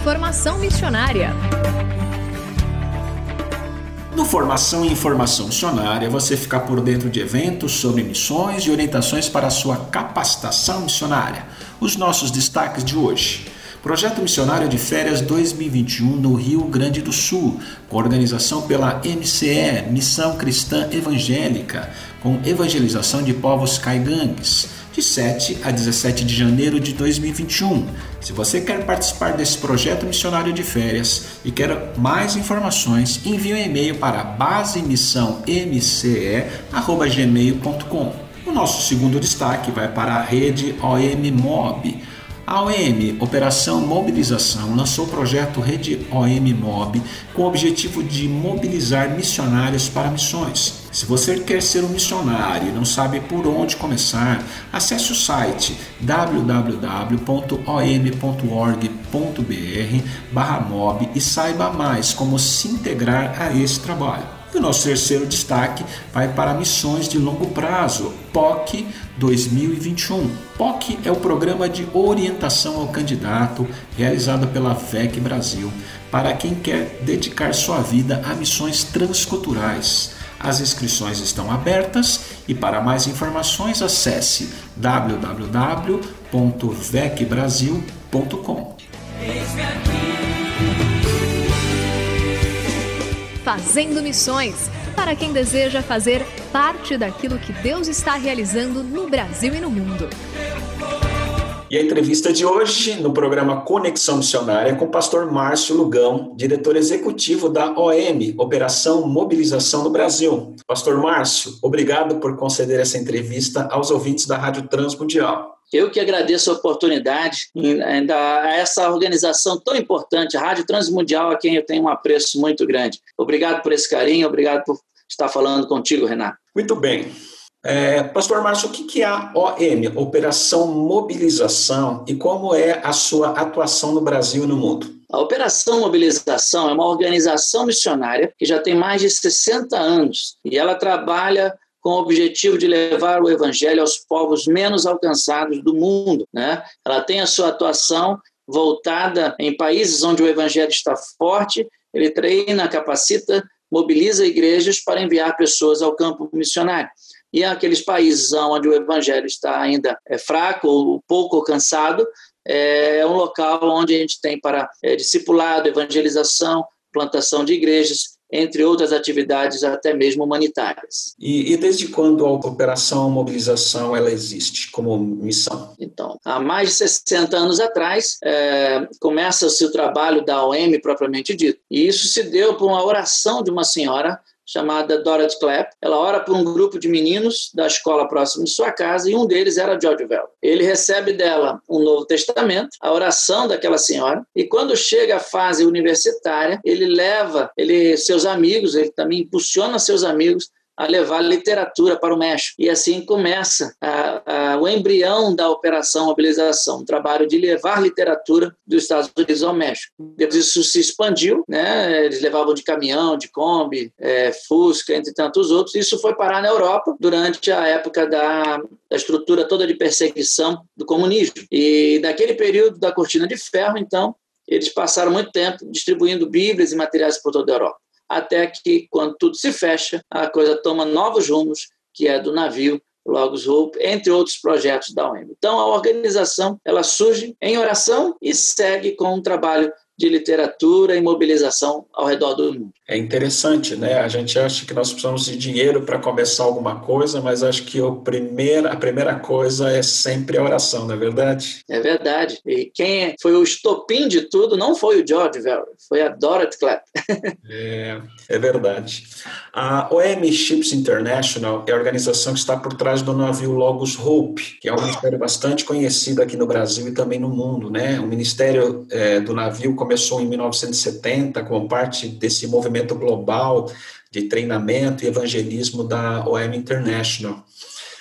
Informação missionária. No Formação e Informação Missionária, você fica por dentro de eventos sobre missões e orientações para a sua capacitação missionária. Os nossos destaques de hoje. Projeto Missionário de Férias 2021 no Rio Grande do Sul, com organização pela MCE, Missão Cristã Evangélica, com evangelização de povos caigangues de 7 a 17 de janeiro de 2021. Se você quer participar desse projeto missionário de férias e quer mais informações, envie um e-mail para basemissãomce@gmail.com. O nosso segundo destaque vai para a rede OM Mob a OM, Operação Mobilização, lançou o projeto Rede OM Mob com o objetivo de mobilizar missionários para missões. Se você quer ser um missionário e não sabe por onde começar, acesse o site www.om.org.br/mob e saiba mais como se integrar a esse trabalho. E o nosso terceiro destaque vai para missões de longo prazo, POC 2021. POC é o programa de orientação ao candidato realizado pela VEC Brasil para quem quer dedicar sua vida a missões transculturais. As inscrições estão abertas e para mais informações acesse www.vecbrasil.com. Fazendo Missões para quem deseja fazer parte daquilo que Deus está realizando no Brasil e no mundo. E a entrevista de hoje no programa Conexão Missionária com o pastor Márcio Lugão, diretor executivo da OM, Operação Mobilização no Brasil. Pastor Márcio, obrigado por conceder essa entrevista aos ouvintes da Rádio Transmundial. Eu que agradeço a oportunidade a essa organização tão importante, a Rádio Transmundial, a quem eu tenho um apreço muito grande. Obrigado por esse carinho, obrigado por estar falando contigo, Renato. Muito bem. É, Pastor Márcio, o que é a OM, Operação Mobilização, e como é a sua atuação no Brasil e no mundo? A Operação Mobilização é uma organização missionária que já tem mais de 60 anos e ela trabalha com o objetivo de levar o evangelho aos povos menos alcançados do mundo. Né? Ela tem a sua atuação voltada em países onde o evangelho está forte, ele treina, capacita, mobiliza igrejas para enviar pessoas ao campo missionário. E aqueles países onde o evangelho está ainda é fraco ou pouco alcançado, é um local onde a gente tem para é, discipulado, evangelização, plantação de igrejas, entre outras atividades até mesmo humanitárias. E, e, desde quando a operação mobilização ela existe como missão? Então, há mais de 60 anos atrás é, começa-se o trabalho da OM propriamente dito. E isso se deu por uma oração de uma senhora chamada Dorothy Clapp. Ela ora por um grupo de meninos da escola próxima de sua casa e um deles era George Bell. Ele recebe dela um Novo Testamento, a oração daquela senhora, e quando chega a fase universitária, ele leva ele, seus amigos, ele também impulsiona seus amigos a levar literatura para o México. E assim começa a, a, o embrião da Operação Mobilização, um trabalho de levar literatura dos Estados Unidos ao México. Depois isso se expandiu, né? eles levavam de caminhão, de Kombi, é, Fusca, entre tantos outros. Isso foi parar na Europa durante a época da, da estrutura toda de perseguição do comunismo. E naquele período da cortina de ferro, então, eles passaram muito tempo distribuindo bíblias e materiais por toda a Europa. Até que, quando tudo se fecha, a coisa toma novos rumos, que é do navio Logos Hope, entre outros projetos da OEM. Então, a organização ela surge em oração e segue com um trabalho de literatura e mobilização ao redor do mundo. É interessante, né? A gente acha que nós precisamos de dinheiro para começar alguma coisa, mas acho que o primeiro, a primeira coisa é sempre a oração, não é verdade? É verdade. E quem foi o estopim de tudo não foi o George Verwer, foi a Dorothy Clapp. é, é verdade. A OM Ships International é a organização que está por trás do navio Logos Hope, que é um ministério bastante conhecido aqui no Brasil e também no mundo, né? O ministério é, do navio começou em 1970 como parte desse movimento global de treinamento e evangelismo da OM International.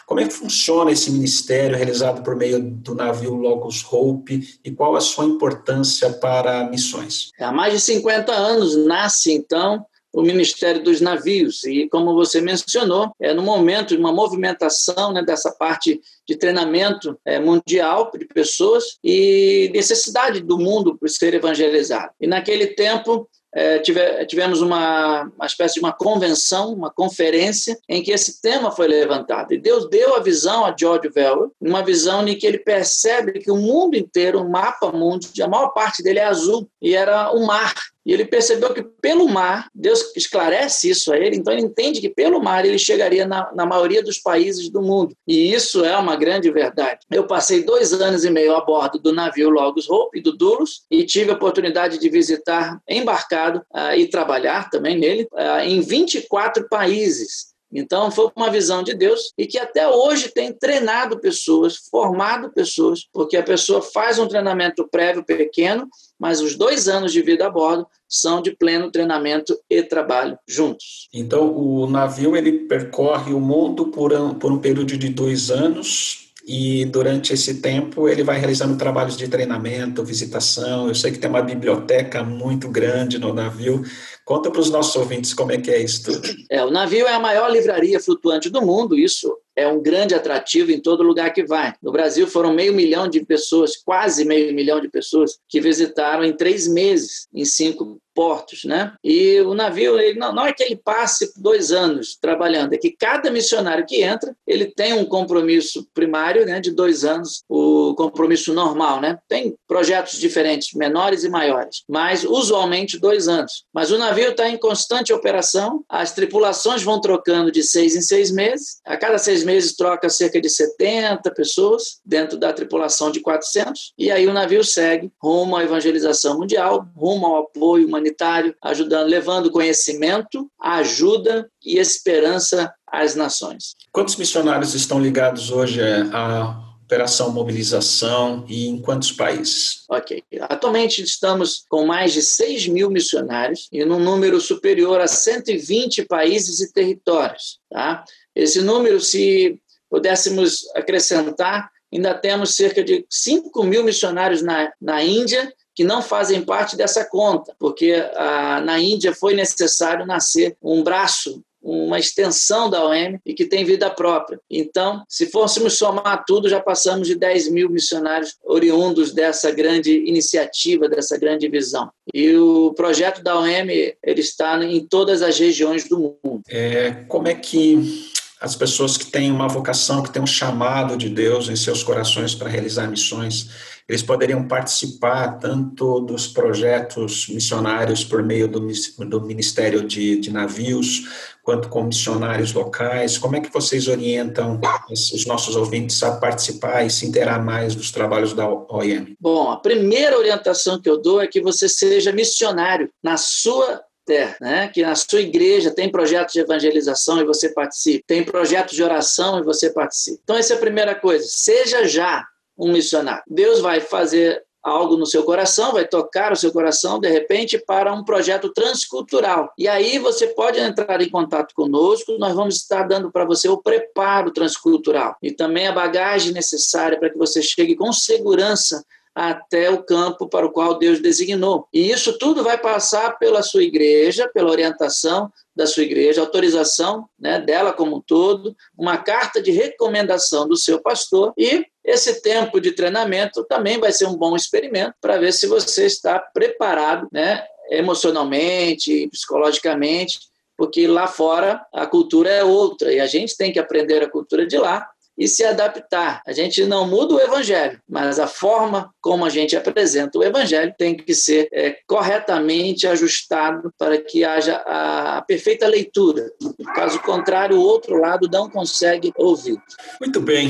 Como é que funciona esse ministério realizado por meio do navio Logos Hope e qual a sua importância para missões? Há mais de 50 anos nasce, então, o Ministério dos Navios. E, como você mencionou, é no momento de uma movimentação né, dessa parte de treinamento é, mundial de pessoas e necessidade do mundo por ser evangelizado. E, naquele tempo, é, tive, tivemos uma, uma espécie de uma convenção, uma conferência, em que esse tema foi levantado. E Deus deu a visão a George Vell, uma visão em que ele percebe que o mundo inteiro, o mapa mundo, a maior parte dele é azul, e era o mar. E ele percebeu que pelo mar, Deus esclarece isso a ele, então ele entende que pelo mar ele chegaria na, na maioria dos países do mundo. E isso é uma grande verdade. Eu passei dois anos e meio a bordo do navio Logos Hope do Dulos e tive a oportunidade de visitar embarcado uh, e trabalhar também nele uh, em 24 países. Então, foi uma visão de Deus e que até hoje tem treinado pessoas, formado pessoas, porque a pessoa faz um treinamento prévio pequeno, mas os dois anos de vida a bordo são de pleno treinamento e trabalho juntos. Então, o navio ele percorre o mundo por um, por um período de dois anos e durante esse tempo ele vai realizando trabalhos de treinamento, visitação. Eu sei que tem uma biblioteca muito grande no navio. Conta para os nossos ouvintes como é que é isso tudo. É, o navio é a maior livraria flutuante do mundo, isso é um grande atrativo em todo lugar que vai. No Brasil foram meio milhão de pessoas, quase meio milhão de pessoas, que visitaram em três meses, em cinco portos, né? E o navio, ele não, não é que ele passe dois anos trabalhando, é que cada missionário que entra, ele tem um compromisso primário, né, de dois anos, o compromisso normal, né? Tem projetos diferentes, menores e maiores, mas usualmente dois anos. Mas o navio está em constante operação, as tripulações vão trocando de seis em seis meses, a cada seis meses troca cerca de 70 pessoas dentro da tripulação de 400, e aí o navio segue rumo à evangelização mundial, rumo ao apoio humanitário ajudando, levando conhecimento, ajuda e esperança às nações. Quantos missionários estão ligados hoje à Operação Mobilização e em quantos países? Ok. Atualmente estamos com mais de 6 mil missionários e num número superior a 120 países e territórios. Tá? Esse número, se pudéssemos acrescentar, ainda temos cerca de 5 mil missionários na, na Índia que não fazem parte dessa conta, porque ah, na Índia foi necessário nascer um braço uma extensão da OM e que tem vida própria. Então, se fôssemos somar tudo, já passamos de 10 mil missionários oriundos dessa grande iniciativa, dessa grande visão. E o projeto da OM ele está em todas as regiões do mundo. É, como é que as pessoas que têm uma vocação, que têm um chamado de Deus em seus corações para realizar missões, eles poderiam participar tanto dos projetos missionários por meio do, do Ministério de, de Navios, quanto com missionários locais. Como é que vocês orientam os nossos ouvintes a participar e se interar mais dos trabalhos da OIM? Bom, a primeira orientação que eu dou é que você seja missionário na sua terra, né? que na sua igreja tem projetos de evangelização e você participe, tem projetos de oração e você participe. Então, essa é a primeira coisa. Seja já um missionário. Deus vai fazer algo no seu coração, vai tocar o seu coração, de repente, para um projeto transcultural. E aí você pode entrar em contato conosco, nós vamos estar dando para você o preparo transcultural e também a bagagem necessária para que você chegue com segurança até o campo para o qual Deus designou. E isso tudo vai passar pela sua igreja, pela orientação da sua igreja, autorização né, dela como um todo, uma carta de recomendação do seu pastor e esse tempo de treinamento também vai ser um bom experimento para ver se você está preparado né, emocionalmente, psicologicamente, porque lá fora a cultura é outra e a gente tem que aprender a cultura de lá e se adaptar. A gente não muda o evangelho, mas a forma como a gente apresenta o evangelho tem que ser é, corretamente ajustado para que haja a perfeita leitura. Caso contrário, o outro lado não consegue ouvir. Muito bem.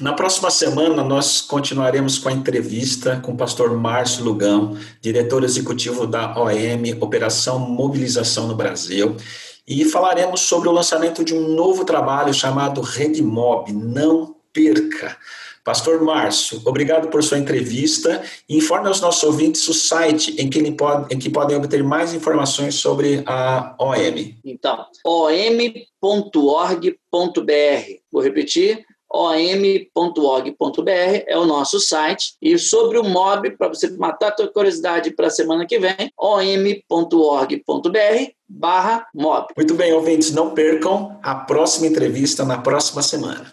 Na próxima semana, nós continuaremos com a entrevista com o pastor Márcio Lugão, diretor executivo da OM, Operação Mobilização no Brasil e falaremos sobre o lançamento de um novo trabalho chamado Rede Mob. Não perca! Pastor Márcio, obrigado por sua entrevista. Informe aos nossos ouvintes o site em que, pode, em que podem obter mais informações sobre a OM. Então, om.org.br. Vou repetir, om.org.br é o nosso site. E sobre o MOB, para você matar a tua curiosidade para a semana que vem, om.org.br barra MOB. Muito bem, ouvintes, não percam a próxima entrevista na próxima semana.